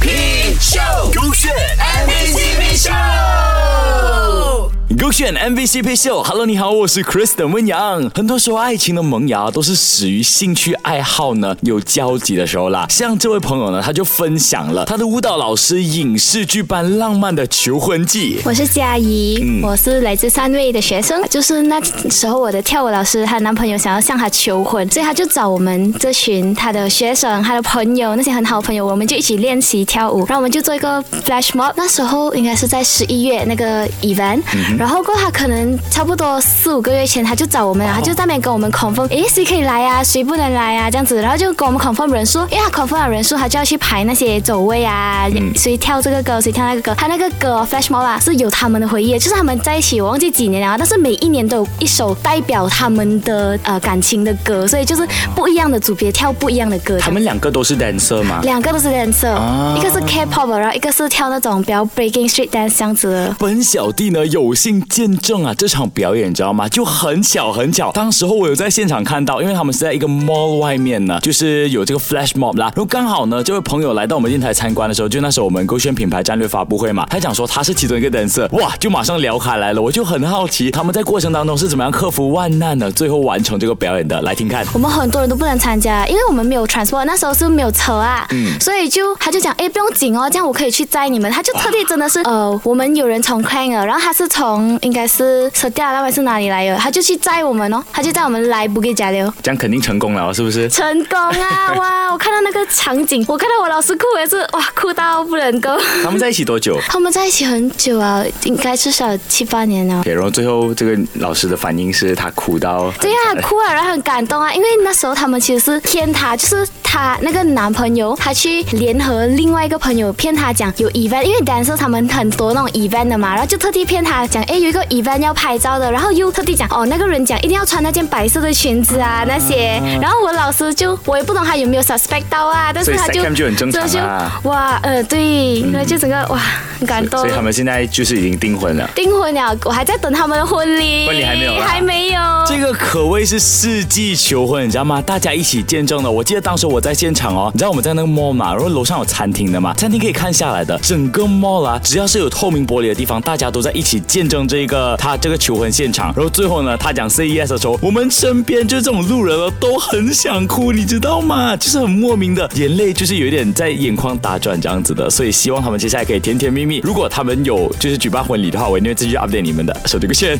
皮秀，勾选勾选 MVC 配秀，Hello，你好，我是 Kristen 温阳。很多时候，爱情的萌芽都是始于兴趣爱好呢有交集的时候啦。像这位朋友呢，他就分享了他的舞蹈老师影视剧般浪漫的求婚记。我是佳怡，我是来自三位的学生。就是那时候，我的跳舞老师她男朋友想要向她求婚，所以他就找我们这群他的学生、他的朋友那些很好的朋友，我们就一起练习跳舞。然后我们就做一个 flash mob。那时候应该是在十一月那个 event。然后过他可能差不多四五个月前他就找我们了，他就在那边跟我们 confirm，诶谁可以来啊，谁不能来啊这样子，然后就跟我们 confirm 人数，因为他 confirm 人数，他就要去排那些走位啊，谁跳这个歌，谁跳那个歌，他那个歌 flash mob 啊是有他们的回忆，就是他们在一起我忘记几年了，但是每一年都有一首代表他们的呃感情的歌，所以就是不一样的组别跳不一样的歌。他们两个都是 dancer 吗？两个都是 dancer，一个是 K-pop，然后一个是跳那种比较 breaking street dance 这样子。本小弟呢有幸见。见证啊这场表演，你知道吗？就很巧很巧，当时候我有在现场看到，因为他们是在一个 mall 外面呢，就是有这个 flash mob 啦。然后刚好呢，这位朋友来到我们电台参观的时候，就那时候我们勾选品牌战略发布会嘛，他讲说他是其中一个人设，哇，就马上聊开来了。我就很好奇，他们在过程当中是怎么样克服万难的，最后完成这个表演的。来听看，我们很多人都不能参加，因为我们没有 transport，那时候是没有车啊，嗯，所以就他就讲，哎，不用紧哦，这样我可以去载你们。他就特地真的是，呃，我们有人从 c l a n 然后他是从应该是。那位是哪里来的？他就去载我们哦，他就载我们来不给加流，这样肯定成功了，是不是？成功啊！哇，我看到那个场景，我看到我老师哭也是哇，哭到不能够。他们在一起多久？他们在一起很久啊，应该至少七八年了。对，然后最后这个老师的反应是他哭到，对呀，哭啊，然后很感动啊，因为那时候他们其实是骗他，就是他那个男朋友，他去联合另外一个朋友骗他讲有 event，因为当时他们很多那种 event 的嘛，然后就特地骗他讲，哎，有一个 event 要拍照。的，然后又特地讲哦，那个人讲一定要穿那件白色的裙子啊，那些。然后我老师就我也不懂他有没有 suspect 到啊，但是他就就很正常啊。哇，呃，对，那就整个哇，很感动。所以他们现在就是已经订婚了。订婚了，我还在等他们的婚礼。婚礼还没有，还没有。这个可谓是世纪求婚，你知道吗？大家一起见证的。我记得当时我在现场哦，你知道我们在那个 mall 嘛，然后楼上有餐厅的嘛，餐厅可以看下来的。整个 mall 啊，只要是有透明玻璃的地方，大家都在一起见证这个他这个求婚现场，然后。最后呢，他讲 CES 的时候，我们身边就这种路人哦，都很想哭，你知道吗？就是很莫名的眼泪，就是有点在眼眶打转这样子的。所以希望他们接下来可以甜甜蜜蜜。如果他们有就是举办婚礼的话，我一定会继续 update 你们的。手机个线。